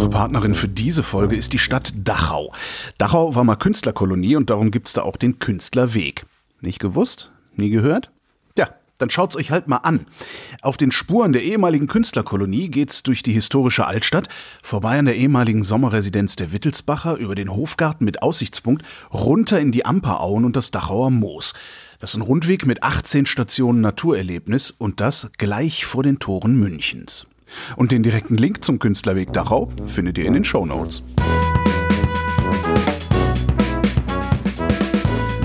Unsere Partnerin für diese Folge ist die Stadt Dachau. Dachau war mal Künstlerkolonie und darum gibt's da auch den Künstlerweg. Nicht gewusst? Nie gehört? Ja, dann schaut's euch halt mal an. Auf den Spuren der ehemaligen Künstlerkolonie geht's durch die historische Altstadt, vorbei an der ehemaligen Sommerresidenz der Wittelsbacher, über den Hofgarten mit Aussichtspunkt, runter in die Amperauen und das Dachauer Moos. Das ist ein Rundweg mit 18 Stationen Naturerlebnis und das gleich vor den Toren Münchens. Und den direkten Link zum Künstlerweg Dachau findet ihr in den Show Notes.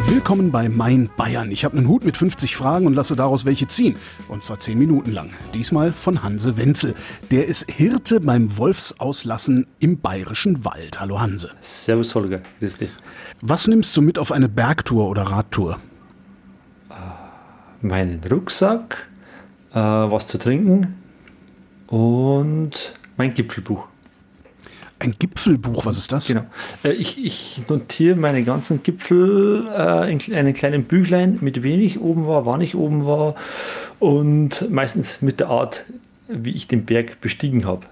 Willkommen bei Mein Bayern. Ich habe einen Hut mit 50 Fragen und lasse daraus welche ziehen. Und zwar 10 Minuten lang. Diesmal von Hanse Wenzel. Der ist Hirte beim Wolfsauslassen im bayerischen Wald. Hallo Hanse. Servus Holger, grüß dich. Was nimmst du mit auf eine Bergtour oder Radtour? Meinen Rucksack, äh, was zu trinken, und mein Gipfelbuch. Ein Gipfelbuch, was ist das? Genau. Äh, ich, ich notiere meine ganzen Gipfel äh, in einem kleinen Büchlein, mit wem ich oben war, wann ich oben war und meistens mit der Art, wie ich den Berg bestiegen habe.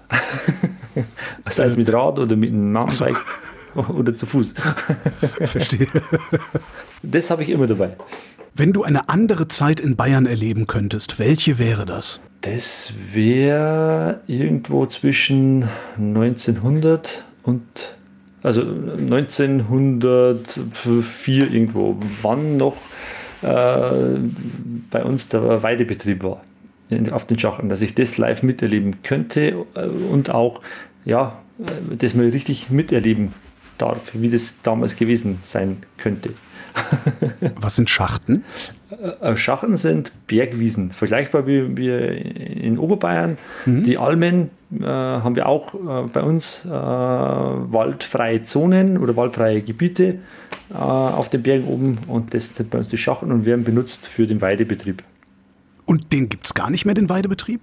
Sei es mit Rad oder mit einem Mountainbike oder zu Fuß. Verstehe. Das habe ich immer dabei. Wenn du eine andere Zeit in Bayern erleben könntest, welche wäre das? Das wäre irgendwo zwischen 1900 und also 1904 irgendwo, wann noch äh, bei uns der Weidebetrieb war auf den Schachen, dass ich das live miterleben könnte äh, und auch ja, äh, das mal richtig miterleben darf, wie das damals gewesen sein könnte. Was sind Schachten? Äh, äh, Schachten sind Bergwiesen, vergleichbar wie, wie in Oberbayern. Mhm. Die Almen äh, haben wir auch äh, bei uns äh, waldfreie Zonen oder waldfreie Gebiete äh, auf den Bergen oben und das sind bei uns die Schachten und werden benutzt für den Weidebetrieb. Und den gibt es gar nicht mehr, den Weidebetrieb?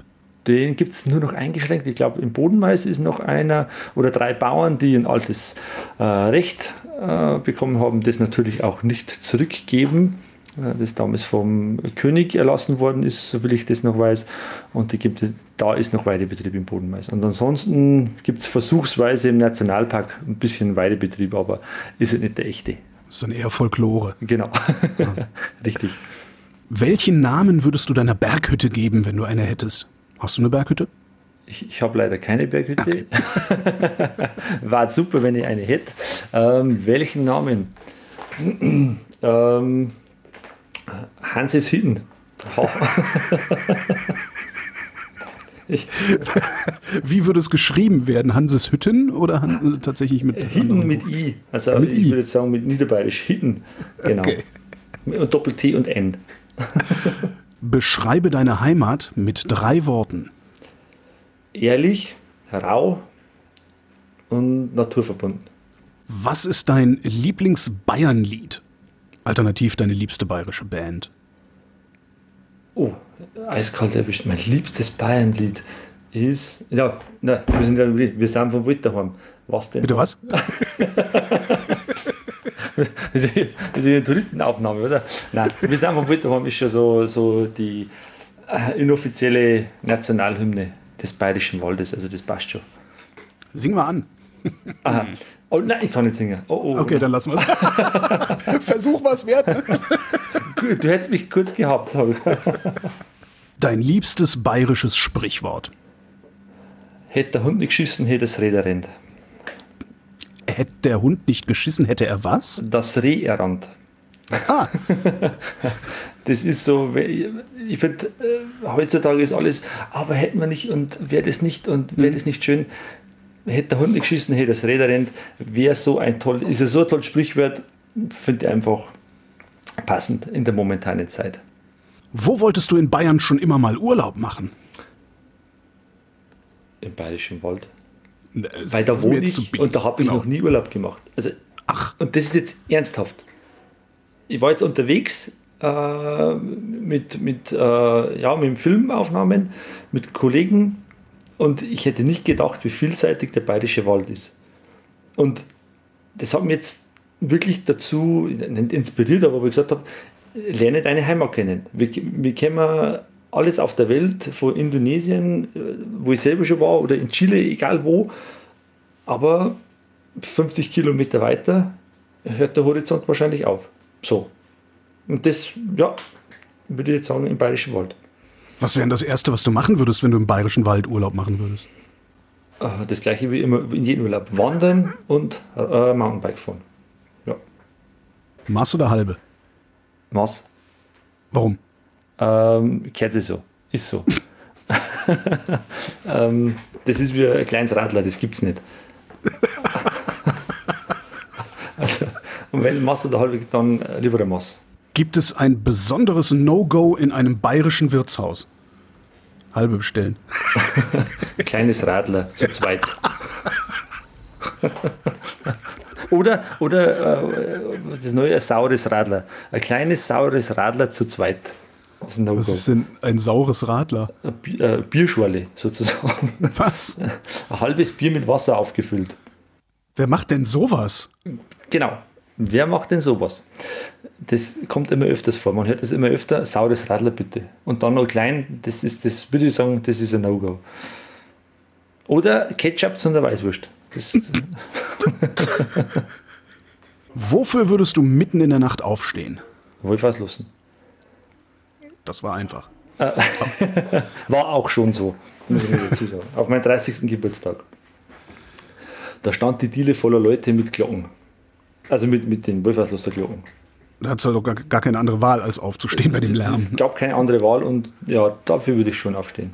Den gibt es nur noch eingeschränkt. Ich glaube, im Bodenmais ist noch einer oder drei Bauern, die ein altes äh, Recht äh, bekommen haben, das natürlich auch nicht zurückgeben, äh, das damals vom König erlassen worden ist, soviel ich das noch weiß. Und die gibt es, da ist noch Weidebetrieb im Bodenmais. Und ansonsten gibt es versuchsweise im Nationalpark ein bisschen Weidebetrieb, aber ist nicht der echte. Das ist dann eher Folklore. Genau, ja. richtig. Welchen Namen würdest du deiner Berghütte geben, wenn du eine hättest? Hast du eine Berghütte? Ich, ich habe leider keine Berghütte. Okay. War super, wenn ich eine hätte. Ähm, welchen Namen? ähm, Hanses Hitten. Wie würde es geschrieben werden? Hanses Hütten oder Han tatsächlich mit Hitten mit I. Also mit ich I. würde sagen mit Niederbayerisch Hitten. Genau. Okay. Und Doppel-T und N. Beschreibe deine Heimat mit drei Worten. Ehrlich, rau und naturverbunden. Was ist dein Lieblings-Bayern-Lied? Alternativ deine liebste bayerische Band. Oh, eiskalt erwischt. Mein liebstes Bayern-Lied ist. Ja, na, wir sind, wir sind von daheim. Was denn? Bitte was? das ist eine Touristenaufnahme, oder? Nein, wir sind vom Wilddaheim ist schon so, so die äh, inoffizielle Nationalhymne des Bayerischen Waldes, also das passt schon. Sing mal an. Aha. Oh nein, ich kann nicht singen. Oh, oh, okay, dann lassen wir es. Versuch was wert. du hättest mich kurz gehabt. Dein liebstes bayerisches Sprichwort. Hätte der Hund nicht geschissen, hätte das Räder rennt hätte der Hund nicht geschissen, hätte er was? Das Reh errannt. Ah. das ist so, ich finde, äh, heutzutage ist alles, aber hätten wir nicht und wäre das nicht und wäre mhm. das nicht schön, hätte der Hund nicht geschissen, hätte das Räder rennt, wäre so ein toll, ist es so ein tolles Sprichwort, finde ich einfach passend in der momentanen Zeit. Wo wolltest du in Bayern schon immer mal Urlaub machen? Im Bayerischen Wald. Weil da wohne ich und da habe ich genau. noch nie Urlaub gemacht. Also, Ach. Und das ist jetzt ernsthaft. Ich war jetzt unterwegs äh, mit, mit, äh, ja, mit Filmaufnahmen, mit Kollegen und ich hätte nicht gedacht, wie vielseitig der bayerische Wald ist. Und das hat mich jetzt wirklich dazu, nicht inspiriert, aber wo ich gesagt habe, lerne deine Heimat kennen. Wir, wir kennen alles auf der Welt, von Indonesien, äh, wo ich selber schon war, oder in Chile, egal wo. aber 50 Kilometer weiter hört der Horizont wahrscheinlich auf. So. Und das, ja, würde ich jetzt sagen, im Bayerischen Wald. Was wäre denn das Erste, was du machen würdest, wenn du im Bayerischen Wald Urlaub machen würdest? Ah, das gleiche wie immer in jedem Urlaub. Wandern und äh, Mountainbike fahren. Ja. Maß oder halbe? Maß. Warum? Ähm, kehrt sich so. Ist so. ähm, das ist wie ein kleines Radler, das gibt es nicht. also, und wenn Maß oder halbe, dann lieber ein Maß. Gibt es ein besonderes No-Go in einem bayerischen Wirtshaus? Halbe bestellen. Kleines Radler zu zweit. oder oder äh, das neue saures Radler. Ein kleines saures Radler zu zweit. Das ist ein Was ist denn ein saures Radler? Bier, äh, Bierschorle sozusagen. Was? Ein halbes Bier mit Wasser aufgefüllt. Wer macht denn sowas? Genau. Wer macht denn sowas? Das kommt immer öfters vor. Man hört das immer öfter. Saures Radler bitte. Und dann noch klein. Das ist, das würde ich sagen, das ist ein No-Go. Oder Ketchup zu einer Weißwurst. Wofür würdest du mitten in der Nacht aufstehen? Wohlfahrtslosen. Das war einfach. war auch schon so, muss ich mir dazu sagen. Auf meinem 30. Geburtstag. Da stand die Diele voller Leute mit Glocken. Also mit, mit den Wohlfahrtsloser-Glocken. Da hat es halt gar, gar keine andere Wahl, als aufzustehen bei dem Lärm. Es gab keine andere Wahl und ja, dafür würde ich schon aufstehen.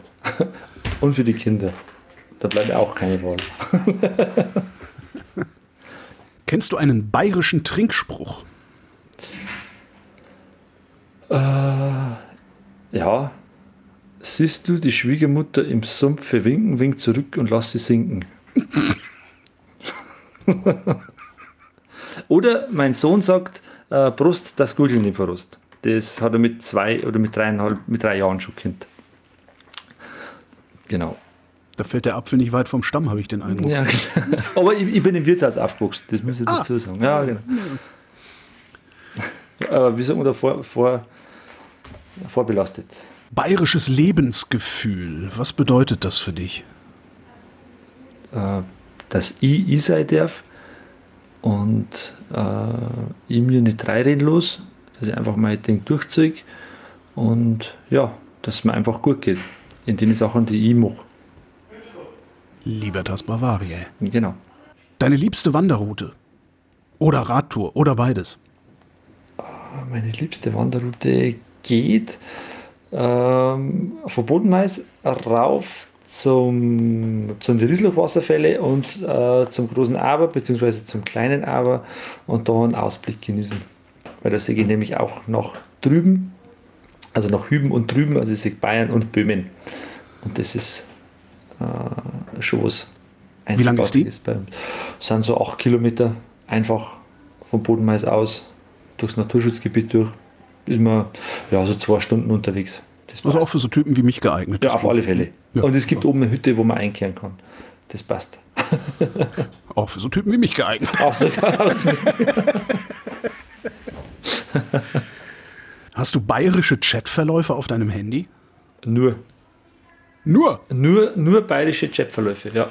und für die Kinder. Da bleibt auch keine Wahl. Kennst du einen bayerischen Trinkspruch? Äh, ja. Siehst du die Schwiegermutter im Sumpf winken, wink zurück und lass sie sinken. Oder mein Sohn sagt, äh, Brust, das Gurgeln im Verrust. Das hat er mit zwei oder mit dreieinhalb, mit drei Jahren schon Kind. Genau. Da fällt der Apfel nicht weit vom Stamm, habe ich den Eindruck. Ja, aber ich, ich, bin im Wirtshaus aufgewachsen, das muss ich ah. dazu sagen. Ja, genau. Aber wie sagen wir da vor, vor, vorbelastet? Bayerisches Lebensgefühl, was bedeutet das für dich? Äh, dass ich ich sein darf und äh, ich mir nicht reinreden los, dass ich einfach mein Ding durchziehe und ja, dass es mir einfach gut geht in den Sachen, die ich mache. Libertas Bavariae. Genau. Deine liebste Wanderroute? Oder Radtour? Oder beides? Ah, meine liebste Wanderroute geht ähm, von Bodenmais rauf zum, zum Rieslachwasserfälle und äh, zum großen Aber, beziehungsweise zum kleinen Aber und da einen Ausblick genießen. Weil da sehe ich nämlich auch nach drüben, also nach Hüben und drüben, also ich sehe Bayern und Böhmen. Und das ist äh, schon was Wie lang ist die? Das sind so acht Kilometer einfach vom Bodenmais aus durchs Naturschutzgebiet durch. Ist man ja so zwei Stunden unterwegs. Das also auch für so Typen wie mich geeignet. Ja, auf alle Fälle. Ja. Und es gibt oben eine Hütte, wo man einkehren kann. Das passt. auch für so Typen wie mich geeignet. Auch so, Hast du bayerische Chatverläufe auf deinem Handy? Nur. Nur? Nur, nur bayerische Chatverläufe, ja.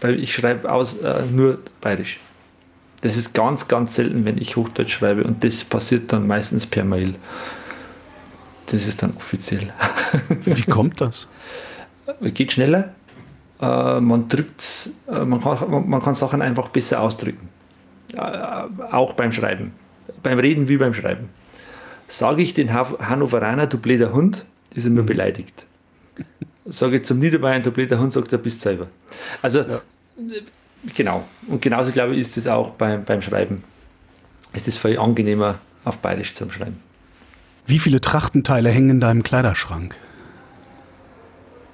Weil ich schreibe aus äh, nur bayerisch. Das ist ganz, ganz selten, wenn ich Hochdeutsch schreibe und das passiert dann meistens per Mail. Das ist dann offiziell. Wie kommt das? Geht schneller. Äh, man drückt, äh, man, kann, man kann Sachen einfach besser ausdrücken. Äh, auch beim Schreiben. Beim Reden wie beim Schreiben. Sage ich den Hannoveraner, du bläder Hund, ist er nur mhm. beleidigt sage ich zum Niederbayern, der blöde Hund sagt, du bist selber. Also, ja. Genau. Und genauso, glaube ich, ist es auch beim, beim Schreiben. Es ist viel angenehmer, auf Bayerisch zu Schreiben. Wie viele Trachtenteile hängen in deinem Kleiderschrank?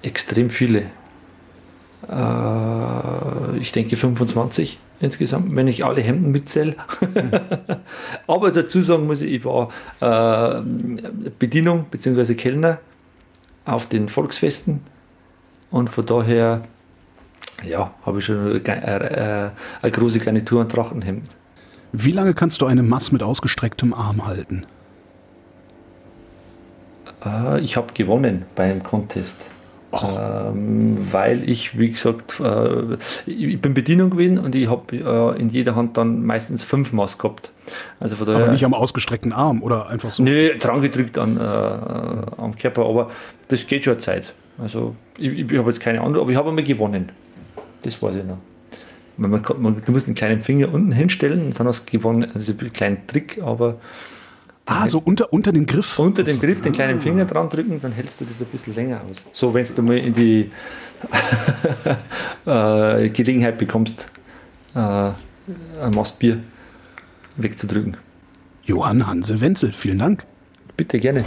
Extrem viele. Äh, ich denke 25 insgesamt, wenn ich alle Hemden mitzähle. Aber dazu sagen muss ich, ich war äh, Bedienung bzw. Kellner auf den Volksfesten und von daher ja, habe ich schon eine, äh, eine große Garnitur an Trachtenhemden. Wie lange kannst du eine Mass mit ausgestrecktem Arm halten? Äh, ich habe gewonnen beim Contest. Ähm, weil ich, wie gesagt, äh, ich bin Bedienung gewesen und ich habe äh, in jeder Hand dann meistens fünf Maß gehabt. Also von daher, aber nicht am ausgestreckten Arm oder einfach so? Nee, dran gedrückt an, äh, am Körper, aber das geht schon Zeit. Also ich, ich habe jetzt keine andere, aber ich habe einmal gewonnen. Das weiß ich noch. Man, kann, man, du musst einen kleinen Finger unten hinstellen und dann hast du gewonnen. Also ein kleinen Trick, aber. Ah, so unter, unter den Griff? Unter dem Griff den kleinen Finger dran drücken, dann hältst du das ein bisschen länger aus. So, wenn du mal in die äh, Gelegenheit bekommst, äh, ein Mastbier wegzudrücken. Johann Hanse Wenzel, vielen Dank. Bitte gerne.